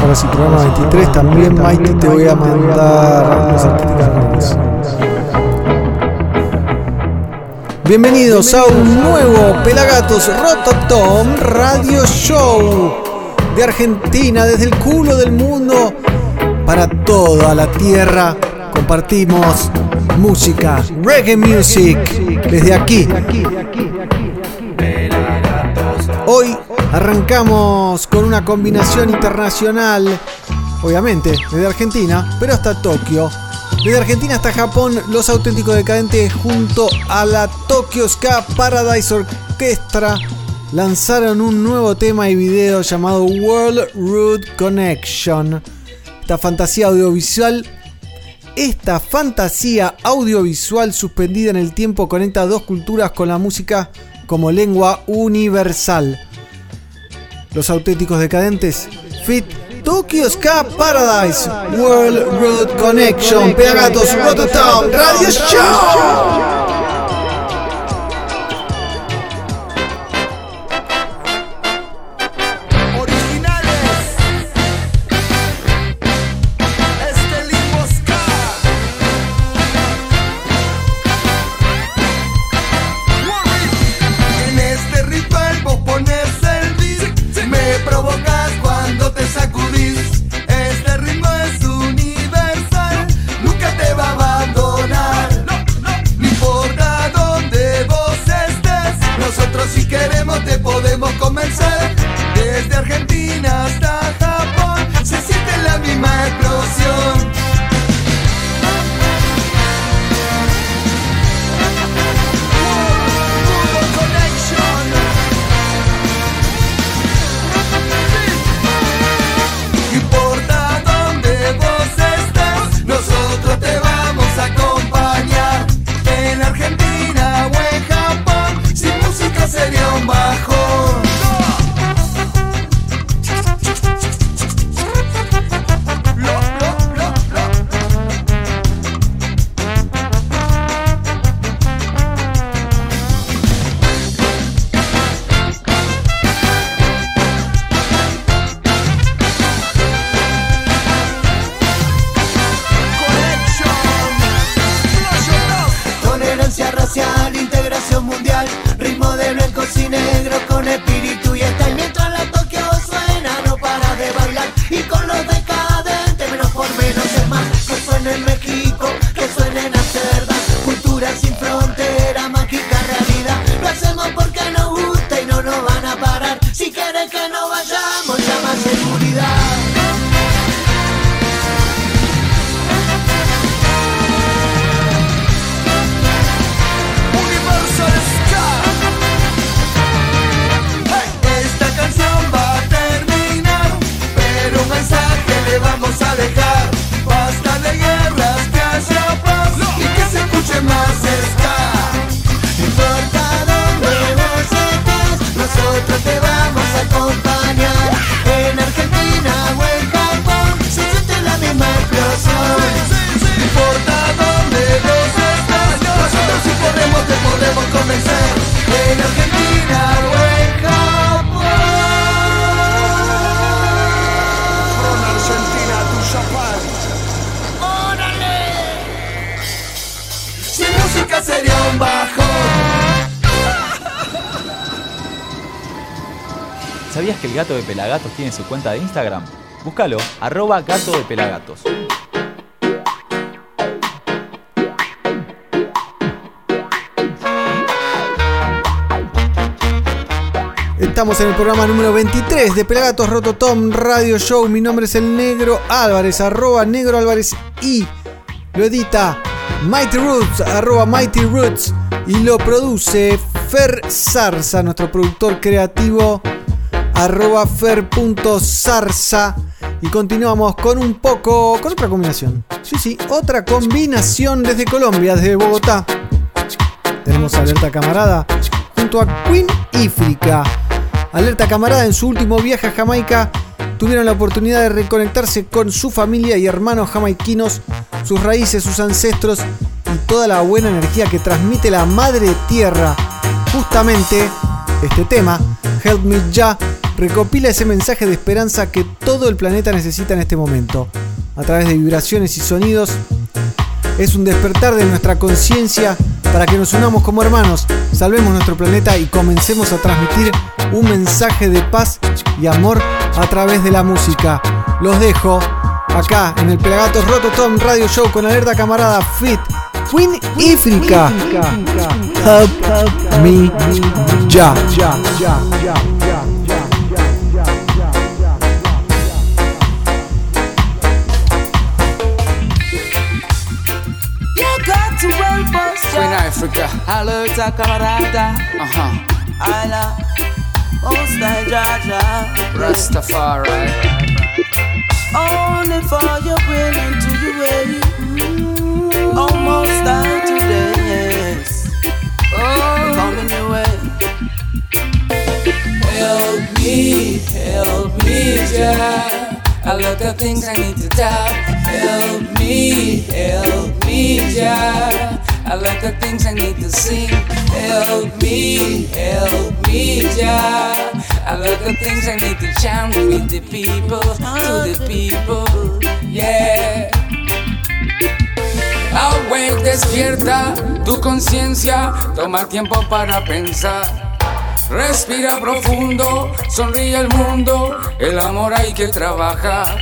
Ahora sí, programa 23. También, Mighty, te voy a mandar unos artículos. Bienvenidos a un nuevo Pelagatos Rototom Radio Show de Argentina, desde el culo del mundo para toda la tierra. Compartimos música, reggae music, desde aquí. Hoy arrancamos con una combinación internacional, obviamente, desde Argentina, pero hasta Tokio. Desde Argentina hasta Japón, los auténticos decadentes junto a la Tokyo Ska Paradise Orchestra lanzaron un nuevo tema y video llamado World Root Connection. Esta fantasía audiovisual esta fantasía audiovisual suspendida en el tiempo conecta dos culturas con la música como lengua universal. Los auténticos decadentes, Fit Tokyo Ska Paradise, World Road Connection, Pelagatos Rototown, Radio Show. Gato de Pelagatos tiene su cuenta de Instagram? Búscalo, arroba gato de Pelagatos. Estamos en el programa número 23 de Pelagatos Rototom Radio Show. Mi nombre es el Negro Álvarez, arroba Negro Álvarez y lo edita Mighty Roots, arroba Mighty Roots y lo produce Fer Zarza, nuestro productor creativo arroba fer.zarza. Y continuamos con un poco, con otra combinación. Sí, sí, otra combinación desde Colombia, desde Bogotá. Tenemos Alerta Camarada junto a Queen Ifrica. Alerta Camarada en su último viaje a Jamaica tuvieron la oportunidad de reconectarse con su familia y hermanos jamaiquinos, sus raíces, sus ancestros y toda la buena energía que transmite la madre tierra. Justamente este tema, Help Me Ya, recopila ese mensaje de esperanza que todo el planeta necesita en este momento. A través de vibraciones y sonidos, es un despertar de nuestra conciencia para que nos unamos como hermanos, salvemos nuestro planeta y comencemos a transmitir un mensaje de paz y amor a través de la música. Los dejo acá en el Pelagatos Rototom Radio Show con alerta camarada Fit Queen Ifrica. Help me ya. Ya, ya, ya, ya. Queen Africa. Alerta camarada. Uh-huh. Ala. Most Jaja. Rastafari. Only for your will and to your way. Almost die today. Yes. Oh, coming your way. Help me, help me, Jah. A lot of things I need to tell. Help me, help me, Jah. A lot of things I need to sing. Help me, help me, Jah. A lot of things I need to chant with the people, to the people, yeah. Awake, despierta tu conciencia, toma tiempo para pensar. Respira profundo, sonríe el mundo, el amor hay que trabajar.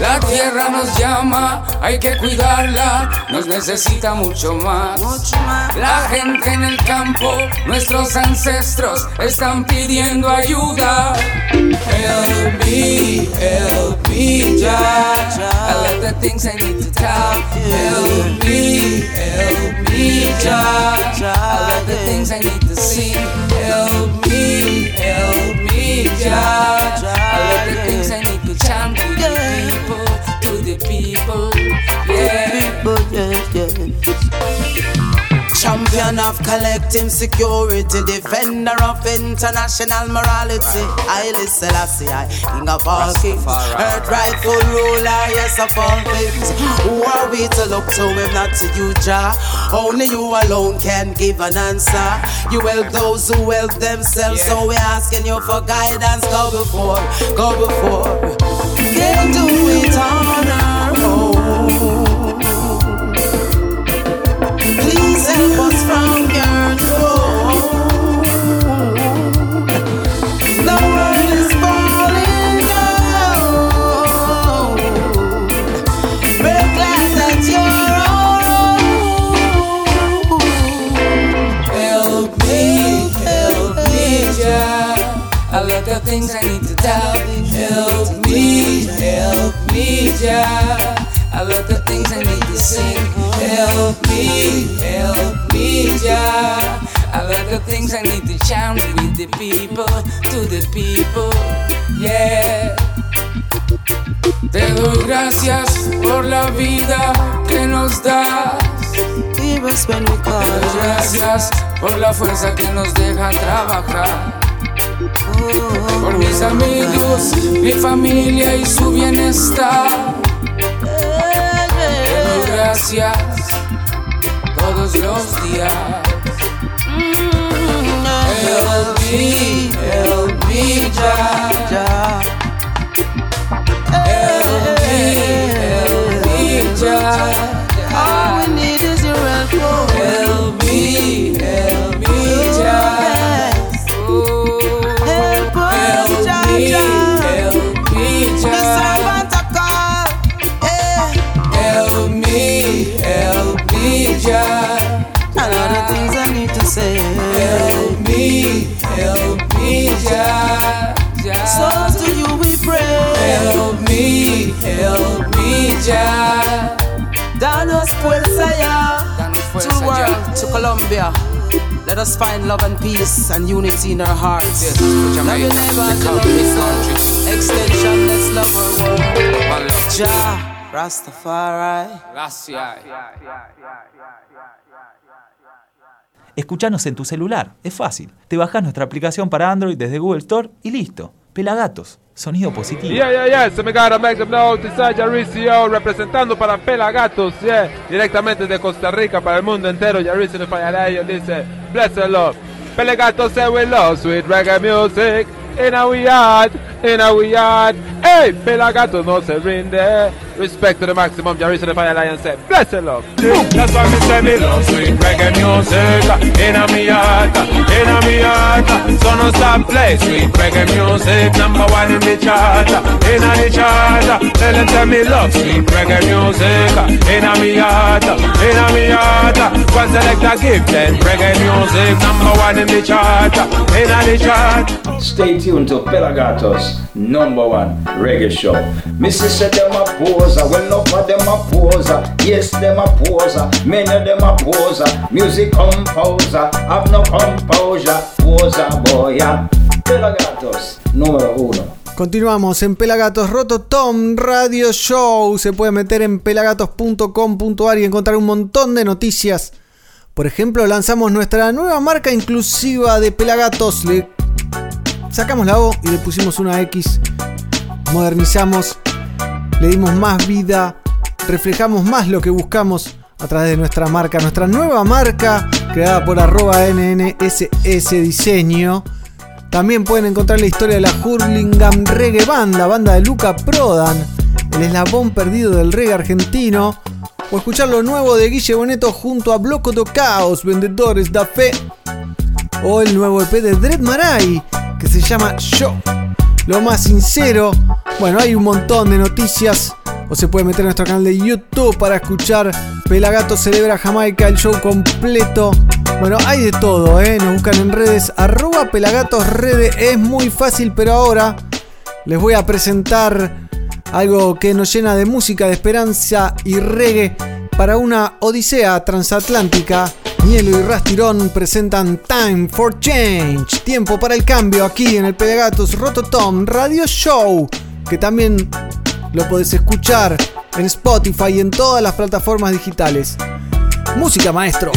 La tierra nos llama, hay que cuidarla, nos necesita mucho más. La gente en el campo, nuestros ancestros están pidiendo ayuda. Help me, help me, Jah. I love the things I need to tell. Help me, help me, Jah. I love the things I need to sing. Help help me, Jah. I love the things I need to chant to the people, to the people, yeah. People, yes, yes. Champion of collective security, defender of international morality. Haile Selassie, I, King of all kings, earth rightful ruler, yes of all things. Who are we to look to if not to you, Jah? Only you alone can give an answer. You help those who help themselves, so we're asking you for guidance. Go before, go before. Can't do it on Please help us from. The is falling down. Help me, help me, Jah. Things I need to tell. Help me, help me, Jah. A lot of things I need to sing. Help me, help me, Jah. A lot of things I need to chant with the people, to the people, yeah. Te doy gracias por la vida que nos das. Gracias por la fuerza que nos deja trabajar. Por mis amigos, mi familia y su bienestar. Te doy gracias todos los días. Help me, help me, Jah. Help me, help me, Jah. All we need is your help. Help me, me, Jah. Danos Puelsaya. Danos To fuerza, the world, to Colombia. Let us find love and peace and unity in our hearts. Yes, Love your neighbor the and love country, yourself. Extension, let's love our world. Jah, Rastafari. Gracias. Escuchanos en tu celular, es fácil. Te bajás nuestra aplicación para Android desde Google Store y listo. Pelagatos, sonido positivo. Yeah, yeah, yeah, se me gotta make some noise, Yaricio representando para Pelagatos, yeah, directamente de Costa Rica para el mundo entero, Yaricio de Fallarayo dice, bless the Lord. Pelagatos we love sweet reggae music, in our yard, in our yard. Hey, Pelagato no se rinde. Respect to the maximum, Jarissa the Fire Lion said, bless the love. That's why me say me love sweet reggae music in a me heart, in a me heart. So no stop play sweet reggae music, number one in the chart, in a the chart. Tell them tell me love sweet reggae music in a me heart, in a me heart. One selector give them reggae music, number one in the chart, in a the chart. Stay Pelagatos number one reggae show. Continuamos en Pelagatos Roto Tom Radio Show. Se puede meter en pelagatos.com.ar y encontrar un montón de noticias. Por ejemplo, lanzamos nuestra nueva marca inclusiva de Pelagatos. Le sacamos la O y le pusimos una X. Modernizamos, le dimos más vida, reflejamos más lo que buscamos a través de nuestra marca, nuestra nueva marca creada por arroba NNSS Diseño. También pueden encontrar la historia de la Hurlingham Reggae Band, la banda de Luca Prodan, el eslabón perdido del reggae argentino. O escuchar lo nuevo de Guille Boneto junto a Bloco do Caos, Vendedores da Fe. O el nuevo EP de Dread Marai, que se llama Yo. Lo más sincero. Bueno, hay un montón de noticias. O se puede meter en nuestro canal de YouTube para escuchar Pelagato Celebra Jamaica, el show completo. Bueno, hay de todo, ¿eh? Nos buscan en redes, arroba Pelagatos Redes. Es muy fácil, pero ahora les voy a presentar algo que nos llena de música, de esperanza y reggae para una odisea transatlántica. Nielo y Rastirón presentan Time for Change, tiempo para el cambio aquí en el Pelagatos Rototom Radio Show, que también lo podés escuchar en Spotify y en todas las plataformas digitales. Música maestro.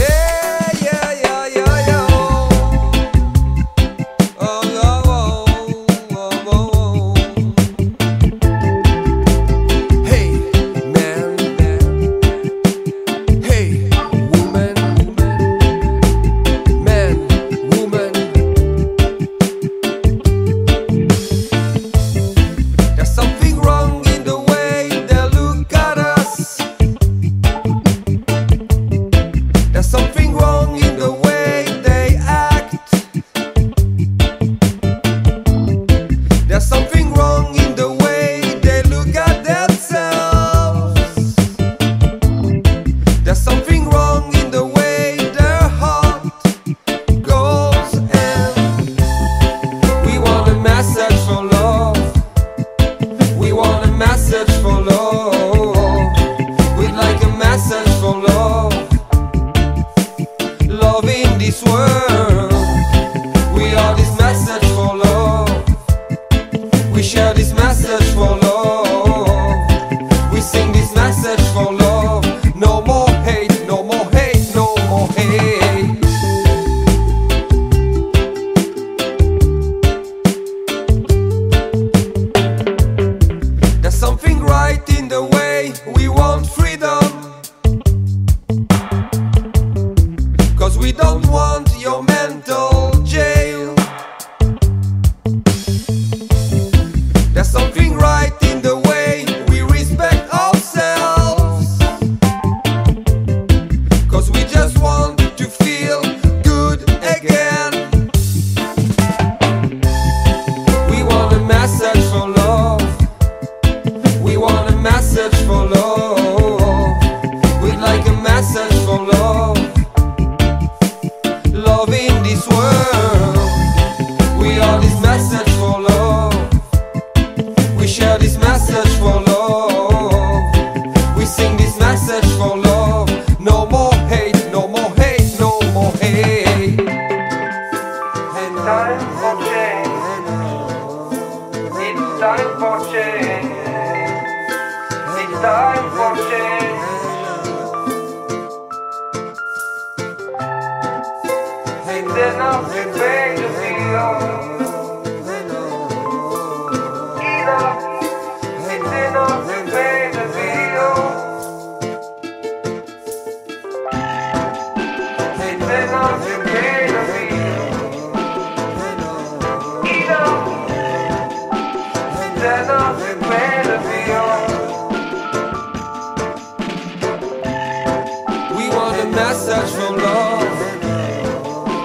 We want a message for love.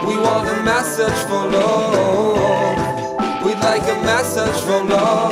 We want a message for love. We'd like a message from. Love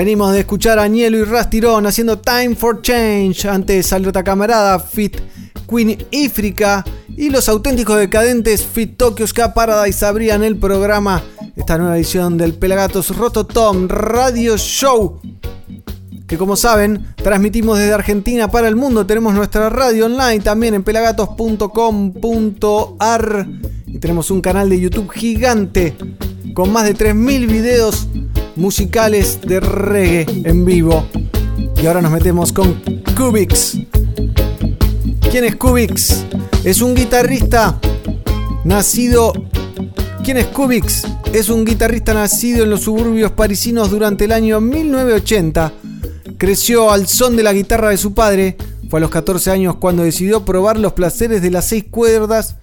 Venimos de escuchar a Nielo y Rastirón haciendo Time for Change. Antes Salota Camarada, Fit Queen Ifrica y los auténticos decadentes Fit Tokyo Ska Paradise abrían el programa. Esta nueva edición del Pelagatos Rototom Radio Show. Que como saben, transmitimos desde Argentina para el mundo. Tenemos nuestra radio online también en pelagatos.com.ar. Y tenemos un canal de YouTube gigante con más de 3.000 videos musicales de reggae en vivo. Y ahora nos metemos con Kubix. ¿Quién es Kubix? Es un guitarrista nacido... ¿Quién es Kubix? Es un guitarrista nacido en los suburbios parisinos durante el año 1980. Creció al son de la guitarra de su padre. Fue a los 14 años cuando decidió probar los placeres de las seis cuerdas.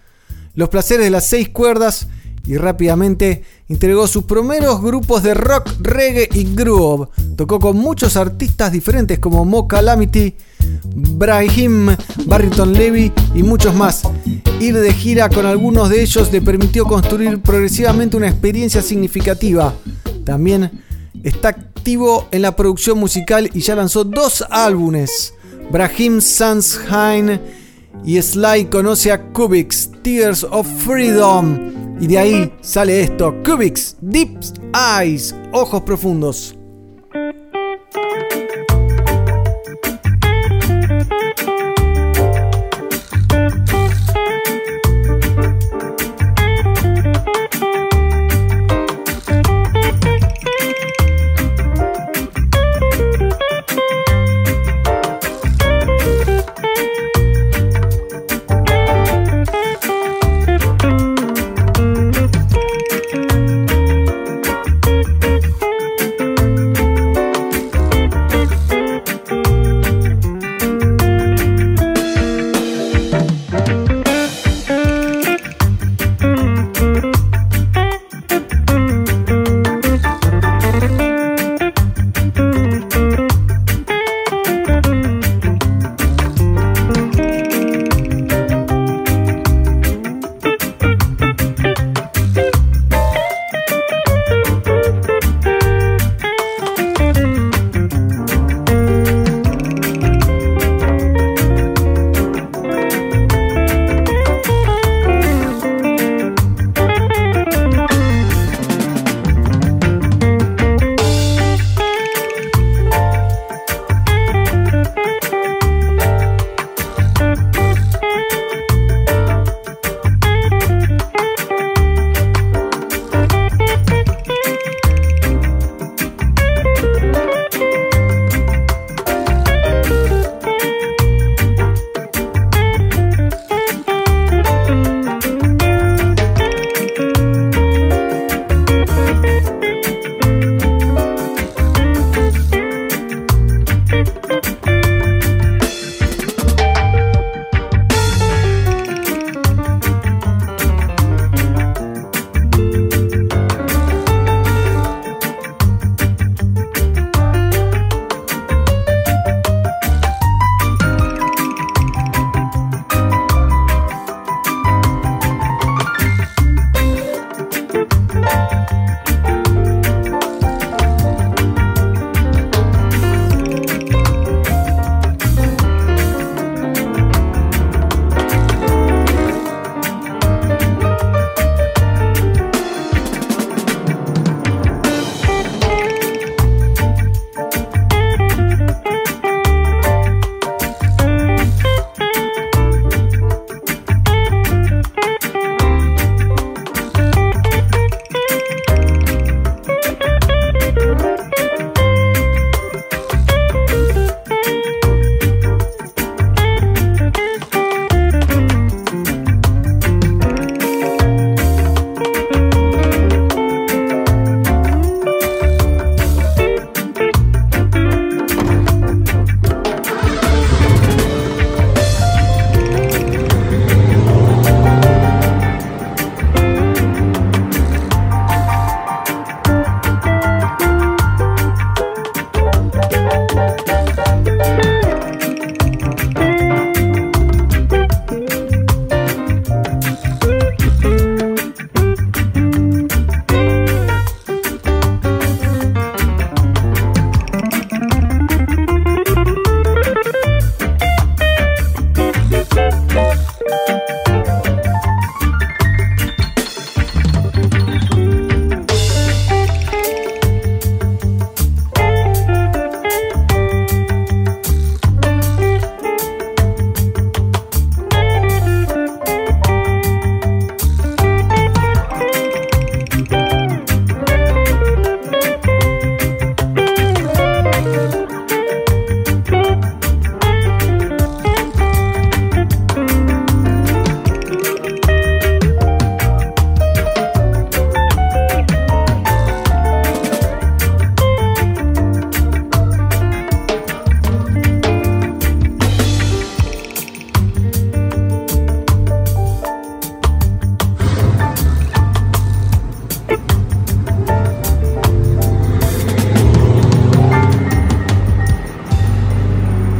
Los placeres de las seis cuerdas y rápidamente integró sus primeros grupos de rock, reggae y groove. Tocó con muchos artistas diferentes como Mo Calamity, Brahim, Barrington Levy y muchos más. Ir de gira con algunos de ellos le permitió construir progresivamente una experiencia significativa. También está activo en la producción musical y ya lanzó dos álbumes. Brahim Sunshine y Sly conoce a Kubix, Tears of Freedom. Y de ahí sale esto, Kubix, Deep Eyes, ojos profundos.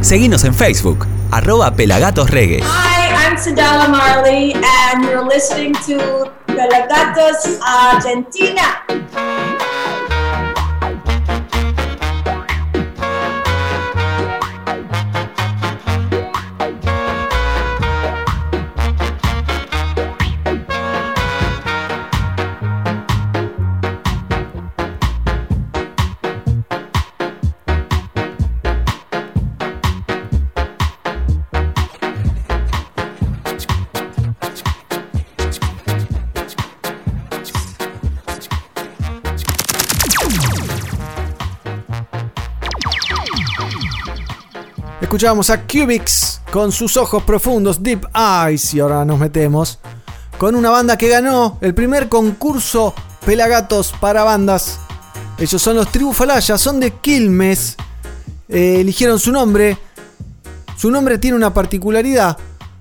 Seguinos en Facebook, arroba Pelagatos Hi, I'm Sadala Marley, and you're listening to Pelagatos Argentina. Escuchábamos a Cubics con sus ojos profundos, Deep Eyes, y ahora nos metemos con una banda que ganó el primer concurso Pelagatos para bandas. Ellos son los Tribu Falaya, son de Quilmes. Eh, eligieron su nombre. Su nombre tiene una particularidad: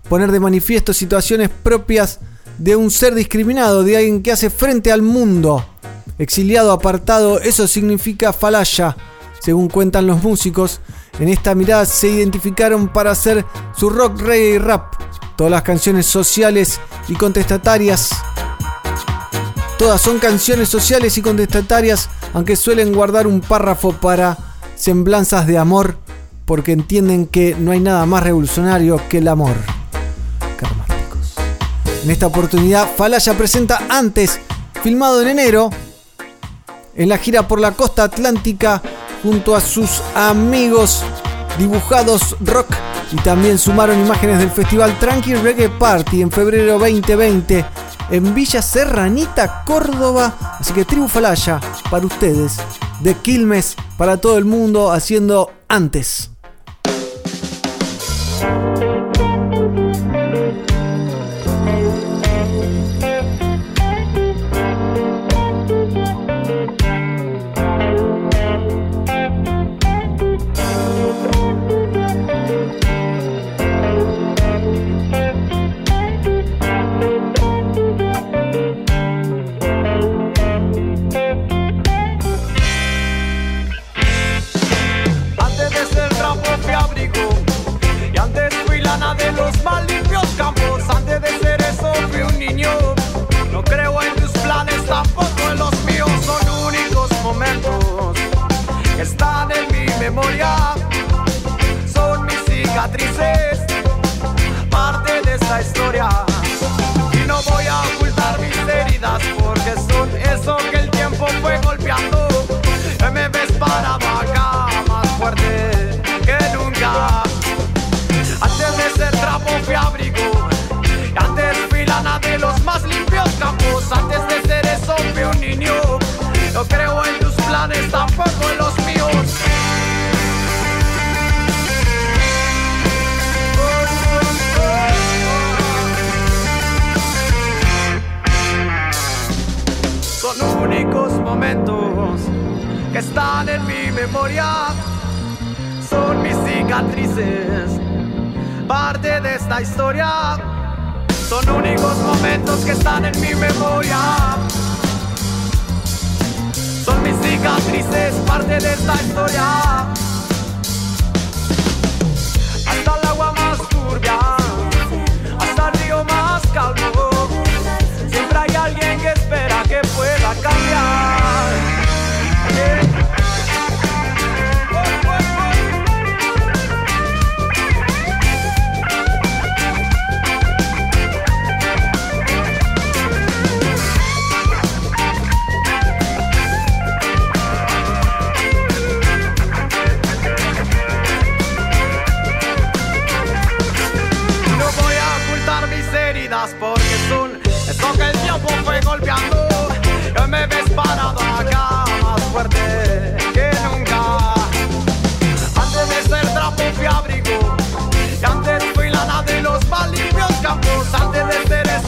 poner de manifiesto situaciones propias de un ser discriminado, de alguien que hace frente al mundo. Exiliado, apartado, eso significa Falaya, según cuentan los músicos. En esta mirada se identificaron para hacer su rock, reggae y rap. Todas las canciones sociales y contestatarias. Todas son canciones sociales y contestatarias, aunque suelen guardar un párrafo para semblanzas de amor, porque entienden que no hay nada más revolucionario que el amor. Karmáticos. En esta oportunidad, Falaya presenta antes, filmado en enero, en la gira por la costa atlántica junto a sus amigos dibujados rock y también sumaron imágenes del festival Tranqui Reggae Party en febrero 2020 en Villa Serranita, Córdoba. Así que Tribu Falaya para ustedes, de Quilmes para todo el mundo haciendo antes. Antes de ser eso fui un niño. No creo en tus planes, tampoco en los míos. Son únicos momentos que están en mi memoria. Son mis cicatrices, parte de esta historia. Son únicos momentos que están en mi memoria. Son mis cicatrices, parte de esta historia.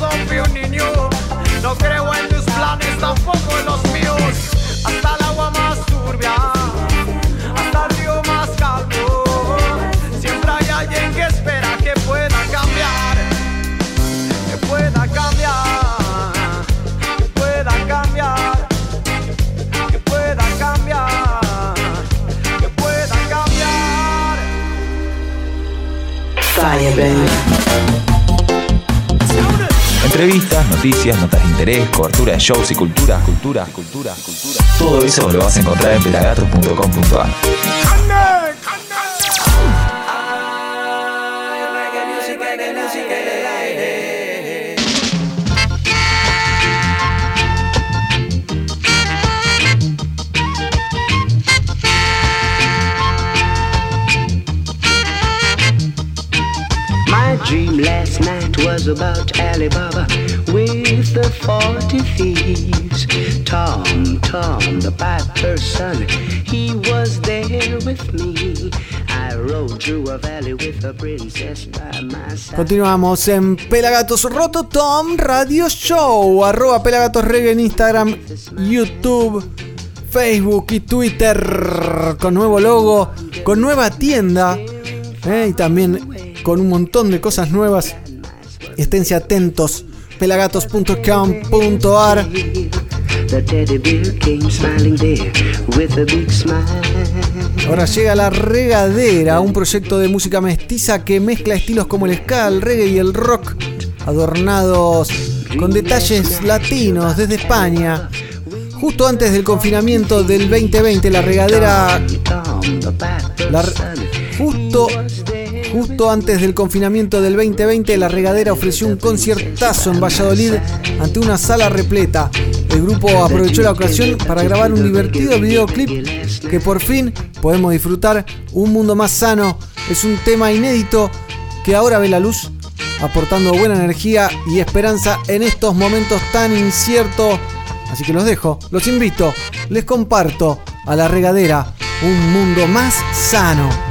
confío ni. No creo en tus planes, tampoco en los míos. Hasta el agua más turbia, hasta el río más calmo. Siempre hay alguien que espera que pueda cambiar, que pueda cambiar, que pueda cambiar, que pueda cambiar, que pueda cambiar. Firebrand. Entrevistas, noticias, notas de interés, cobertura de shows y cultura, cultura, cultura, cultura. Todo eso lo vas a encontrar en pelagatos.com.ar. was about Alibaba with the 40 thieves. Tom, Tom, the piper's son, he was there with me. Continuamos en Pelagatos Rototom Radio Show. Arroba Pelagatos Reggae en Instagram, YouTube, Facebook y Twitter. Con nuevo logo, con nueva tienda. eh, y también con un montón de cosas nuevas. Esténse atentos. Pelagatos.com.ar. Ahora llega La Regadera, un proyecto de música mestiza que mezcla estilos como el ska, el reggae y el rock, adornados con detalles latinos desde España. Justo antes del confinamiento del 2020, La Regadera... la justo, justo antes del confinamiento del 2020, La Regadera ofreció un conciertazo en Valladolid ante una sala repleta. El grupo aprovechó la ocasión para grabar un divertido videoclip que por fin podemos disfrutar. Un mundo más sano es un tema inédito que ahora ve la luz, aportando buena energía y esperanza en estos momentos tan inciertos. Así que los dejo, los invito, les comparto a la regadera un mundo más sano.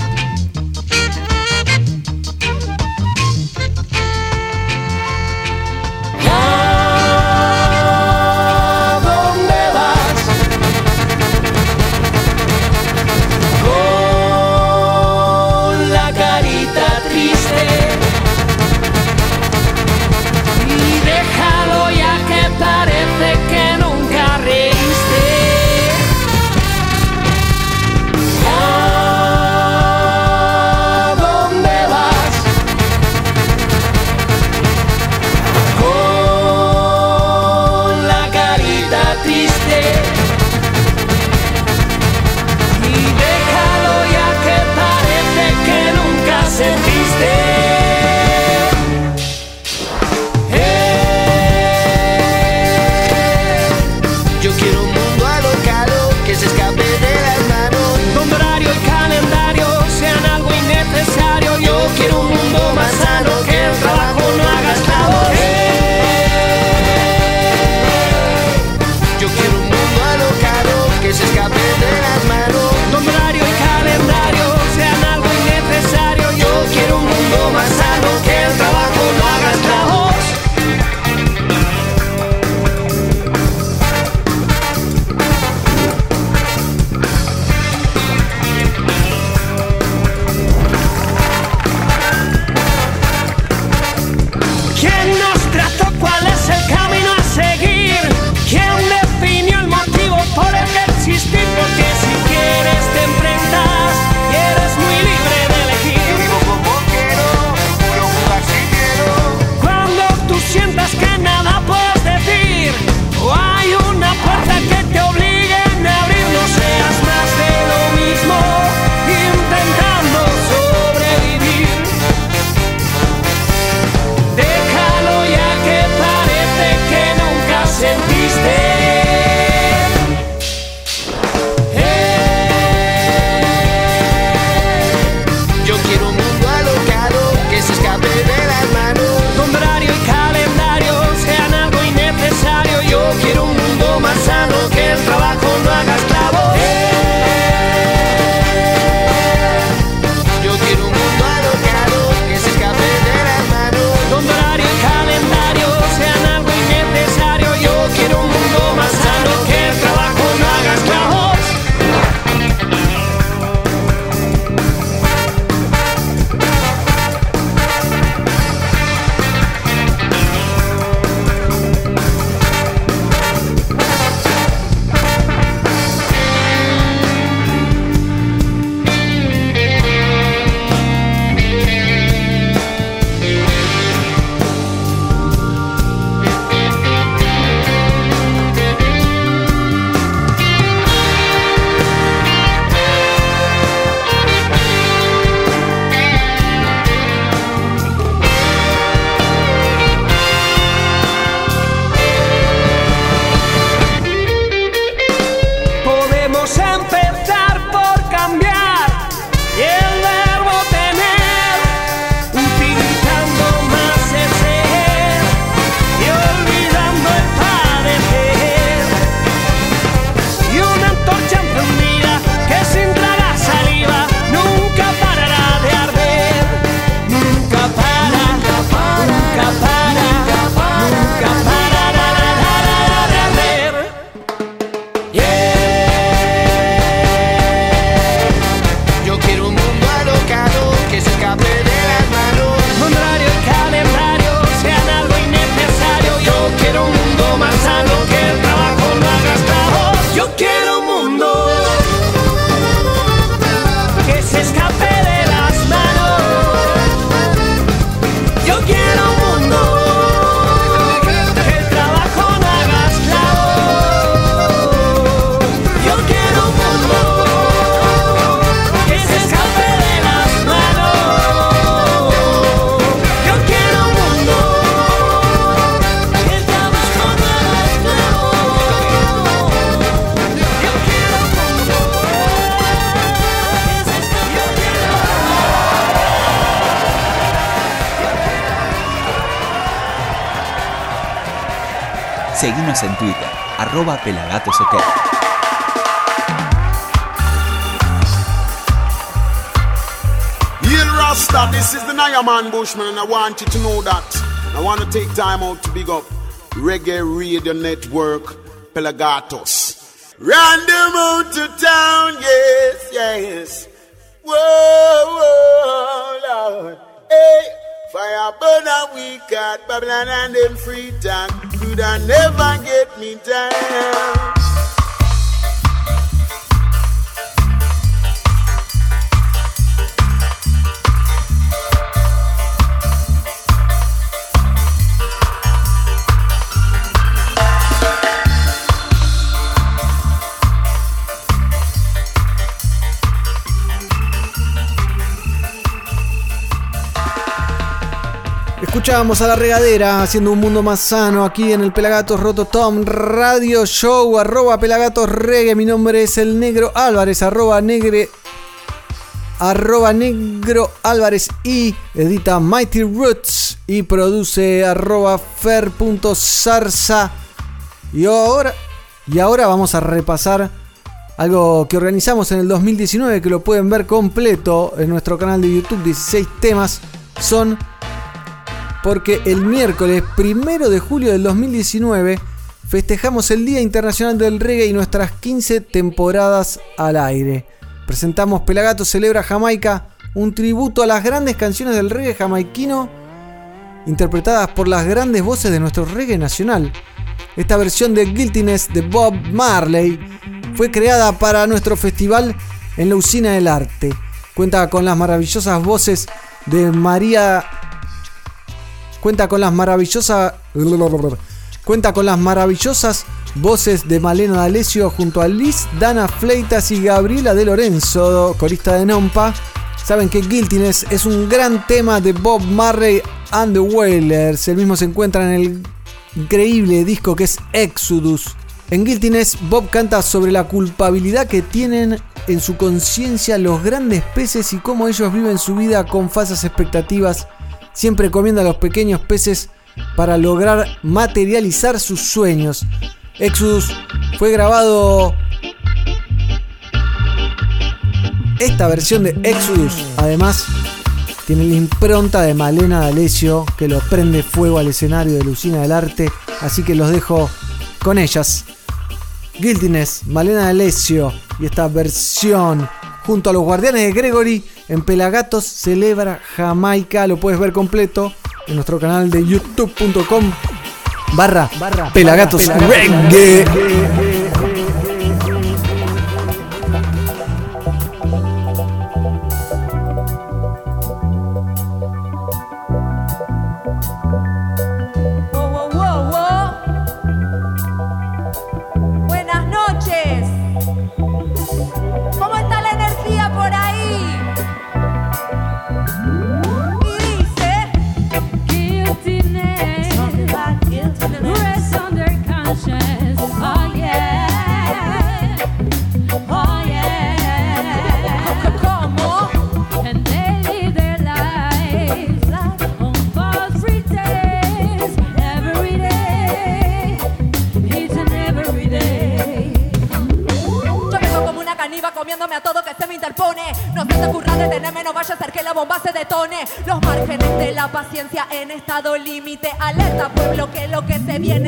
Seguinos en Twitter, arroba pelagatosok. Yield Rasta, this is the Nyaman Bushman, and I want you to know that. I want to take time out to big up Reggae Radio Network, Pelagatos. Random out to town, yes, yes. Whoa, whoa, Lord. Hey, fire burn and we got Babylon and them free time. Could I never get me down? Escuchábamos a la regadera haciendo un mundo más sano aquí en el Pelagatos Roto Tom Radio Show, arroba Pelagatos Reggae. Mi nombre es el Negro Álvarez, arroba Negre, arroba Negro Álvarez y edita Mighty Roots y produce arroba Fer.zarza. Y ahora, y ahora vamos a repasar algo que organizamos en el 2019 que lo pueden ver completo en nuestro canal de YouTube. 16 temas son porque el miércoles primero de julio del 2019 festejamos el Día Internacional del Reggae y nuestras 15 temporadas al aire. Presentamos Pelagato Celebra Jamaica, un tributo a las grandes canciones del reggae jamaiquino interpretadas por las grandes voces de nuestro reggae nacional. Esta versión de Guiltiness de Bob Marley fue creada para nuestro festival en la Usina del Arte. Cuenta con las maravillosas voces de María cuenta con las maravillosas cuenta con las maravillosas voces de Malena D'Alessio junto a Liz, Dana Fleitas y Gabriela De Lorenzo, corista de Nompa. Saben que Guiltiness es un gran tema de Bob Marley and the Wailers. El mismo se encuentra en el increíble disco que es Exodus. En Guiltiness, Bob canta sobre la culpabilidad que tienen en su conciencia los grandes peces y cómo ellos viven su vida con falsas expectativas siempre comiendo a los pequeños peces para lograr materializar sus sueños. Exodus fue grabado. Esta versión de Exodus, además, tiene la impronta de Malena D'Alessio, que lo prende fuego al escenario de Lucina del Arte, así que los dejo con ellas. Guiltiness, Malena D'Alessio y esta versión junto a los Guardianes de Gregory en Pelagatos Celebra Jamaica. Lo puedes ver completo en nuestro canal de youtube.com barra, Pelagatos, Reggae. En estado límite. Alerta pueblo que lo que se viene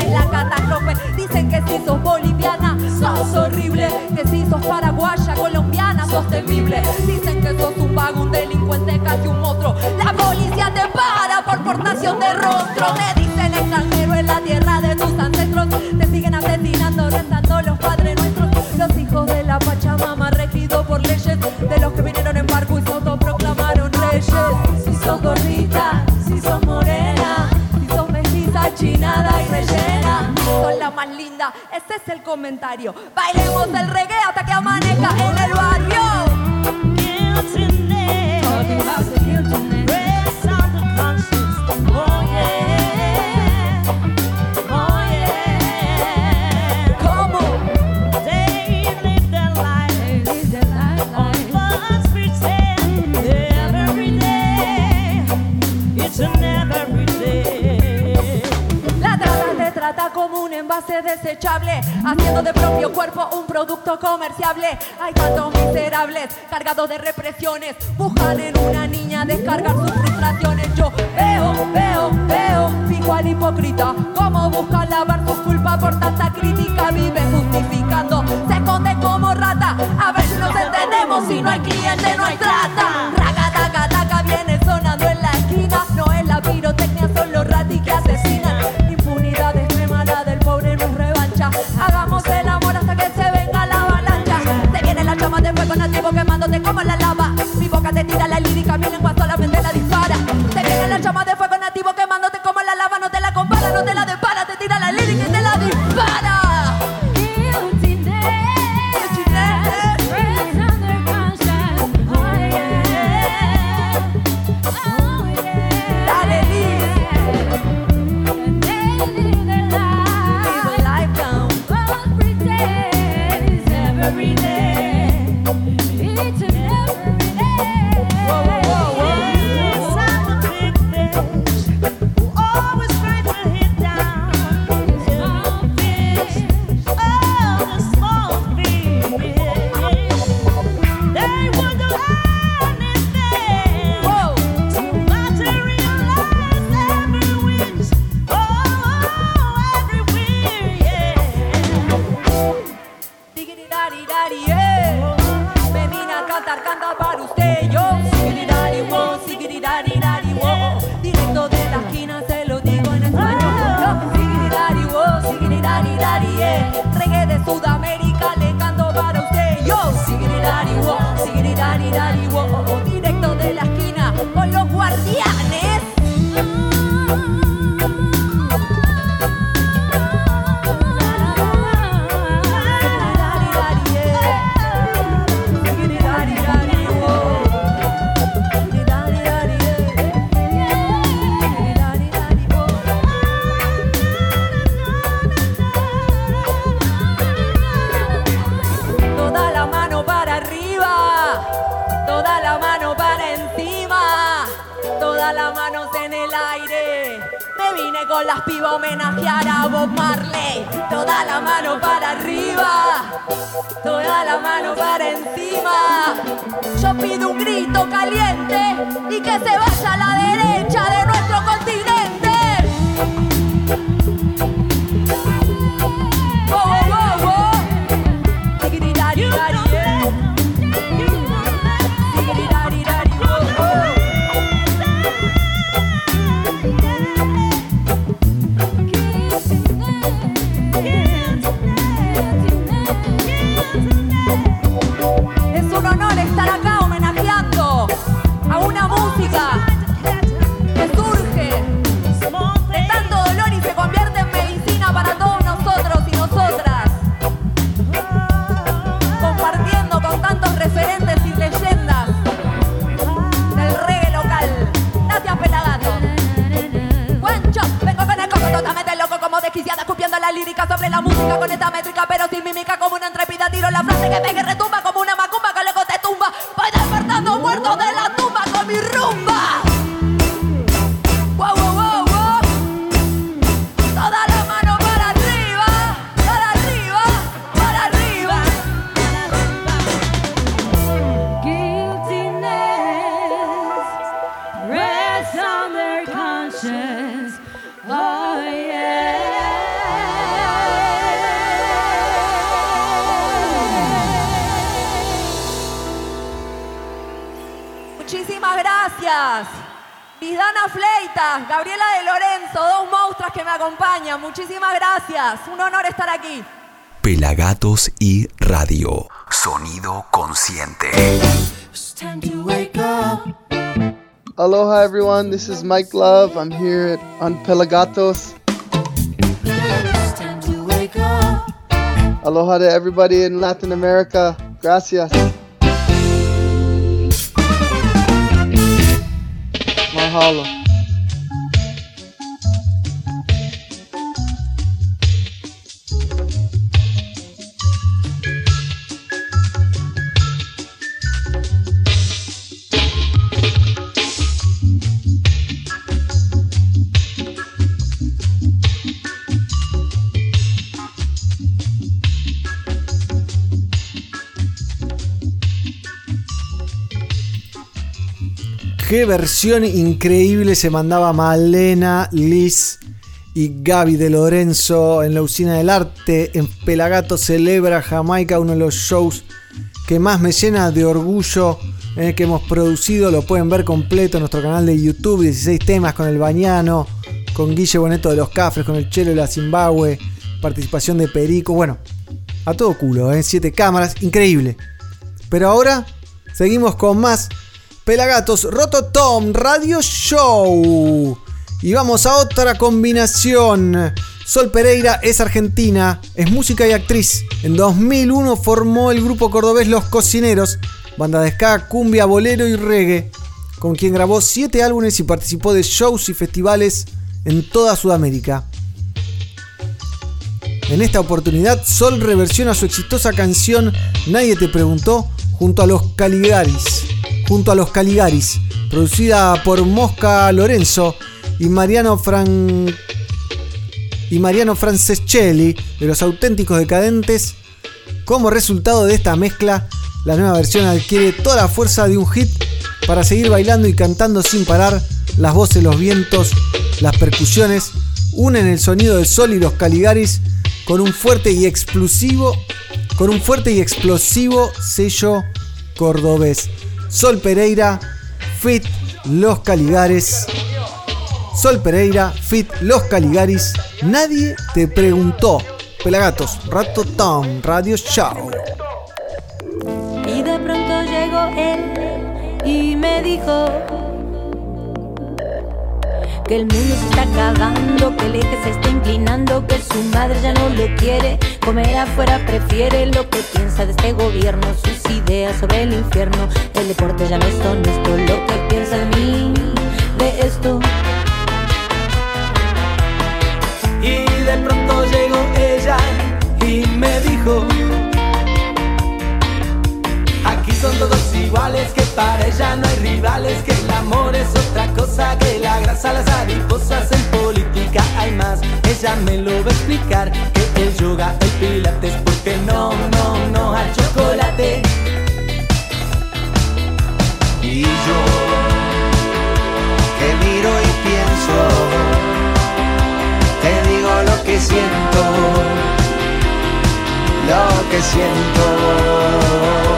producto comerciable. Hay tantos miserables cargados de represiones. Buscan en una niña descargar sus frustraciones. Yo veo, veo, veo, pico al hipócrita. Cómo busca lavar sus culpas por tanta crítica. Vive justificando, se esconde como rata. A ver si nos entendemos. Si no hay cliente, no hay trata. toda la mano para encima. Yo pido un grito caliente y que se vaya a la derecha de nuestro continente. sobre la música con esta métrica, pero sin mímica como una intrépida tiro la frase que pegue Muchísimas gracias. Un honor estar aquí. Pelagatos y Radio. Sonido consciente. Aloha everyone, this is Mike Love. I'm here at, on Pelagatos. Aloha to everybody in Latin America. Gracias. Mahalo. Qué versión increíble se mandaba Malena, Liz y Gaby de Lorenzo en la Usina del Arte. En Pelagato celebra Jamaica, uno de los shows que más me llena de orgullo en el que hemos producido. Lo pueden ver completo en nuestro canal de YouTube. 16 temas con el Bañano, con Guille Boneto de los Cafres, con el Chelo de la Zimbabue, participación de Perico. Bueno, a todo culo, ¿eh? Siete cámaras, increíble. Pero ahora seguimos con más Pelagatos Rototom Radio Show. Y vamos a otra combinación. Sol Pereira es argentina, es música y actriz. En 2001 formó el grupo cordobés Los Cocineros, banda de ska, cumbia, bolero y reggae, con quien grabó 7 álbumes y participó de shows y festivales en toda Sudamérica. En esta oportunidad, Sol reversiona su exitosa canción Nadie te preguntó junto a los Caligaris, junto a los Caligaris, producida por Mosca Lorenzo y Mariano Fran y Mariano Francescelli de los auténticos decadentes. Como resultado de esta mezcla, la nueva versión adquiere toda la fuerza de un hit para seguir bailando y cantando sin parar. Las voces, los vientos, las percusiones unen el sonido de Sol y los Caligaris con un fuerte y explosivo con un fuerte y explosivo sello cordobés. Sol Pereira, Fit Los Caligares. Sol Pereira, Fit Los Caligaris. Nadie te preguntó. Pelagatos, Rato Town, Radio Show. Y de pronto llegó él y me dijo que el mundo se está acabando, que el eje se está inclinando, que su madre ya no lo quiere, comer afuera prefiere lo que piensa de este gobierno, sus ideas sobre el infierno, el deporte ya no es honesto, lo que piensa de mí, de esto. Y de pronto llegó ella y me dijo Aquí son todos iguales, para ella no hay rivales Que el amor es otra cosa, que la grasa, las adiposas En política hay más, ella me lo va a explicar Que el yoga, el pilates, porque no, no, no al chocolate Y yo que miro y pienso, te digo lo que siento, lo que siento.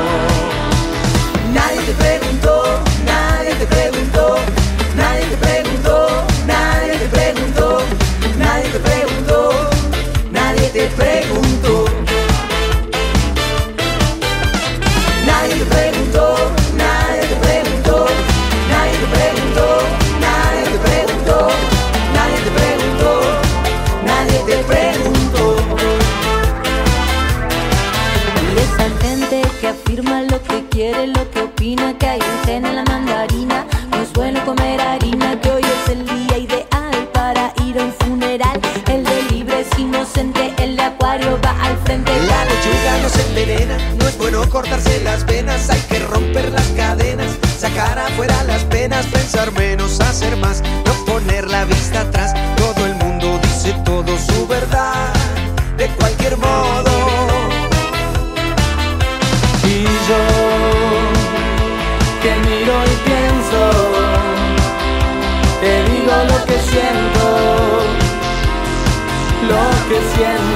Cortarse las venas, hay que romper las cadenas, sacar afuera las penas, pensar menos, hacer más, no poner la vista atrás. Todo el mundo dice todo su verdad, de cualquier modo. Y yo que miro y pienso, te digo lo que siento, lo que siento.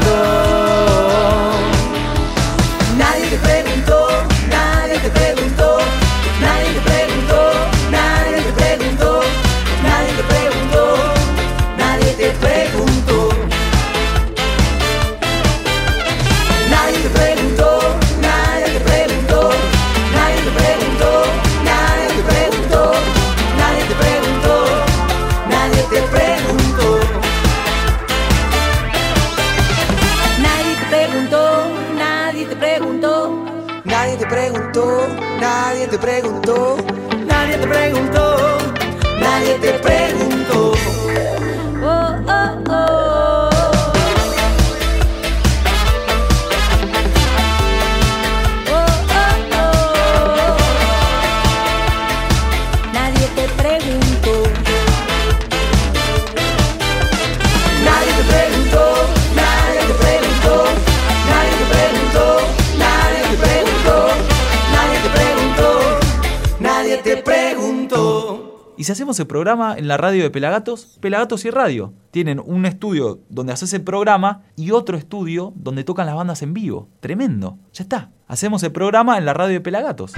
Hacemos el programa en la radio de Pelagatos? Pelagatos y Radio. Tienen un estudio donde haces el programa y otro estudio donde tocan las bandas en vivo. Tremendo. Ya está. Hacemos el programa en la radio de Pelagatos.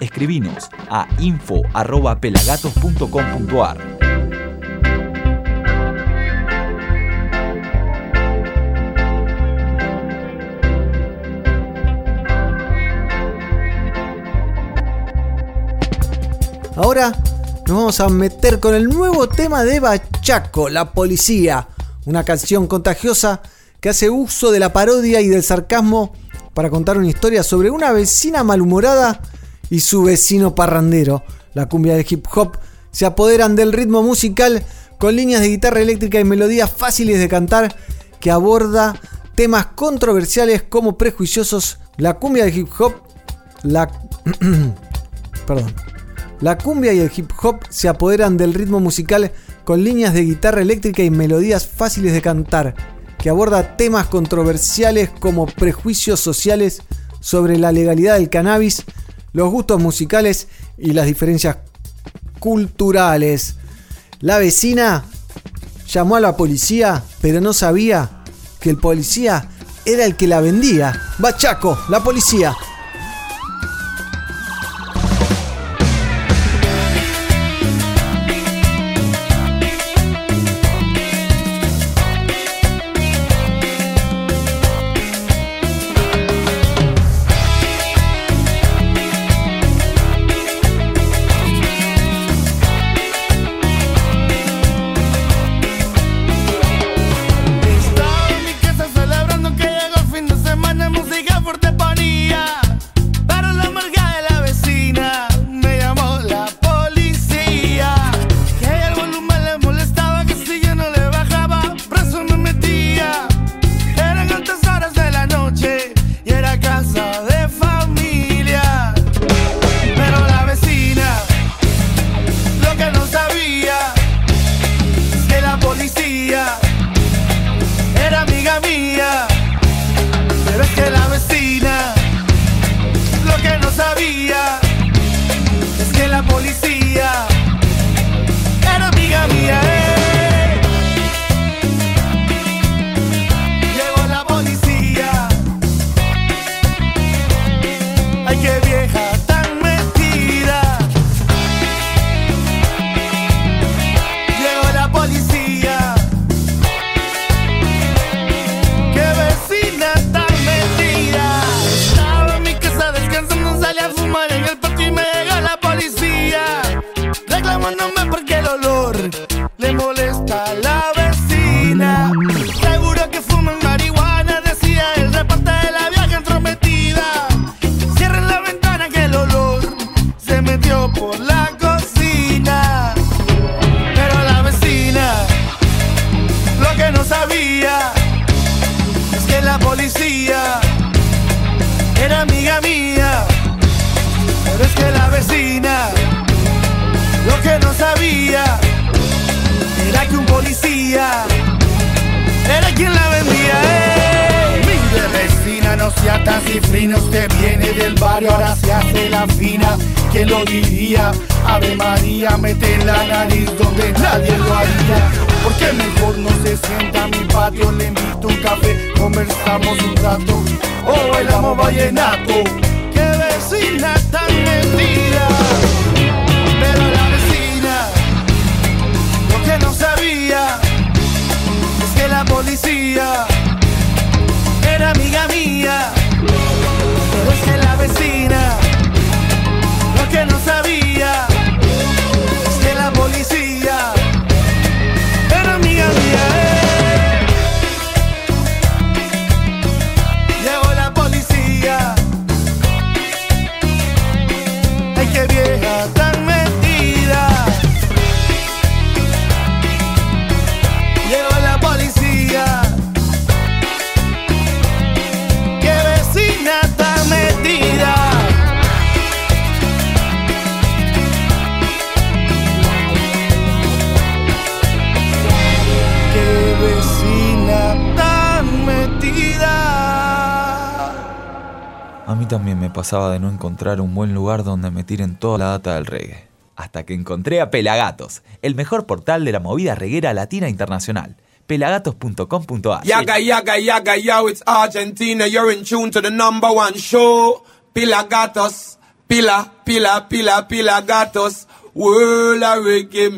Escribinos a info.pelagatos.com.ar. Ahora nos vamos a meter con el nuevo tema de Bachaco, La Policía, una canción contagiosa que hace uso de la parodia y del sarcasmo para contar una historia sobre una vecina malhumorada y su vecino parrandero. La cumbia del hip hop se apoderan del ritmo musical con líneas de guitarra eléctrica y melodías fáciles de cantar que aborda temas controversiales como prejuiciosos. La cumbia del hip hop, la... Perdón. La cumbia y el hip hop se apoderan del ritmo musical con líneas de guitarra eléctrica y melodías fáciles de cantar, que aborda temas controversiales como prejuicios sociales sobre la legalidad del cannabis, los gustos musicales y las diferencias culturales. La vecina llamó a la policía, pero no sabía que el policía era el que la vendía. Bachaco, la policía. Ay qué vieja también me pasaba de no encontrar un buen lugar donde me tiren toda la data del reggae. hasta que encontré a Pelagatos, el mejor portal de la movida reguera latina internacional. pelagatos.com.ar Yaga, yaga, yaga. Pila, pila, pila, pilagatos. World of reggae.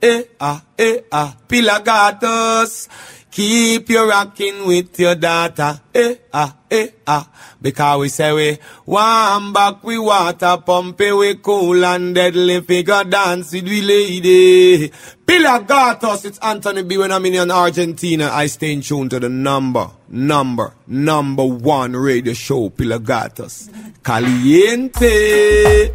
Eh, ah, eh, ah. Pilagatos. Keep you rocking with your daughter. Eh, ah, eh, ah. Because we say we one back, we water pump it, we cool and deadly figure dance with we lady. Pilagatos, it's Anthony B when I'm in Argentina. I stay in tune to the number, number, number one radio show, Pilagatos. Caliente.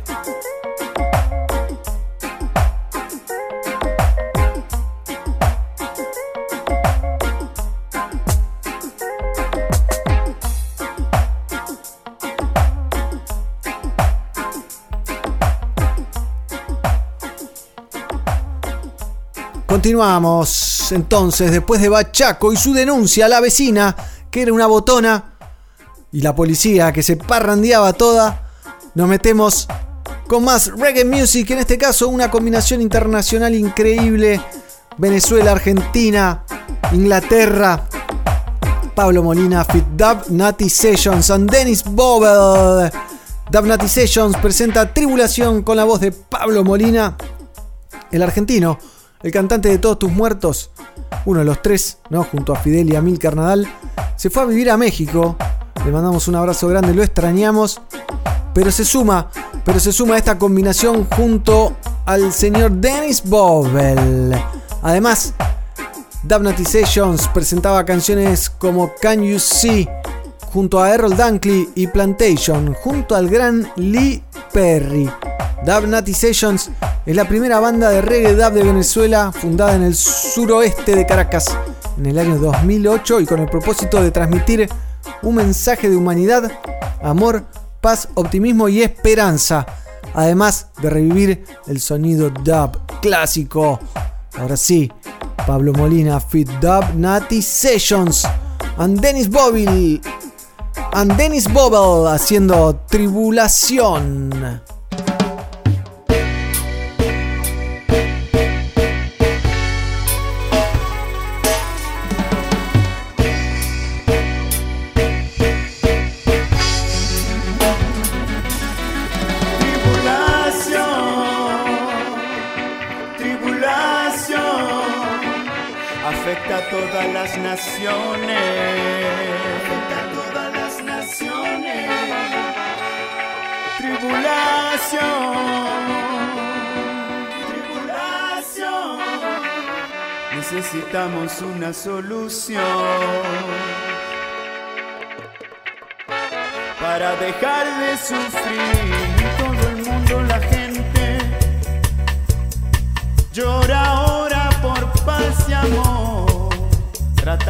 Continuamos. Entonces, después de Bachaco y su denuncia a la vecina, que era una botona, y la policía que se parrandeaba toda, nos metemos con más reggae music, en este caso una combinación internacional increíble, Venezuela, Argentina, Inglaterra, Pablo Molina, Fit Dub, Nati Sessions, and Dennis Bobel. Dub Nati Sessions presenta Tribulación con la voz de Pablo Molina, el argentino, el cantante de Todos tus muertos, uno de los tres, ¿no? Junto a Fidel y a Mil Carnadal, se fue a vivir a México. Le mandamos un abrazo grande, lo extrañamos. Pero se suma, pero se suma a esta combinación junto al señor Dennis Bobel. Además, Dabnati Sessions presentaba canciones como Can You See junto a Errol Dunkley y Plantation junto al gran Lee Perry. Sessions es la primera banda de reggae dub de Venezuela fundada en el suroeste de Caracas en el año 2008 y con el propósito de transmitir un mensaje de humanidad, amor, paz, optimismo y esperanza, además de revivir el sonido dub clásico. Ahora sí, Pablo Molina, Fit Dub Natty Sessions, and Dennis Bobble, and Dennis Bobble haciendo Tribulación. Tribulación, naciones. Afecta a todas las naciones. Tribulación, tribulación. Necesitamos una solución. Para dejar de sufrir todo el mundo, la gente llora ahora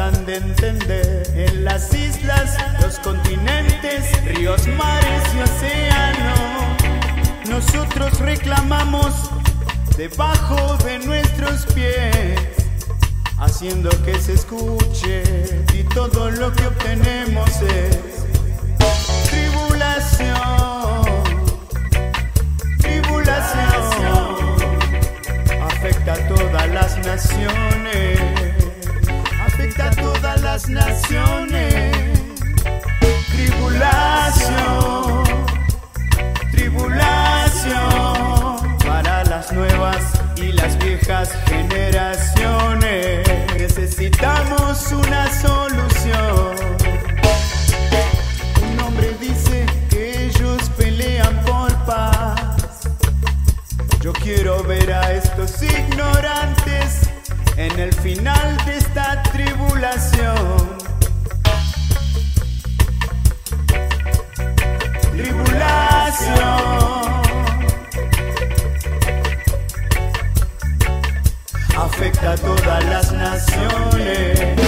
Tratan de entender en las islas, los continentes, ríos, mares y océanos. Nosotros reclamamos debajo de nuestros pies, haciendo que se escuche y todo lo que obtenemos es tribulación, tribulación, afecta a todas las naciones, a todas las naciones, tribulación, tribulación, para las nuevas y las viejas generaciones, necesitamos una solución. Un hombre dice que ellos pelean por paz. Yo quiero ver a estos ignorantes en el final las naciones.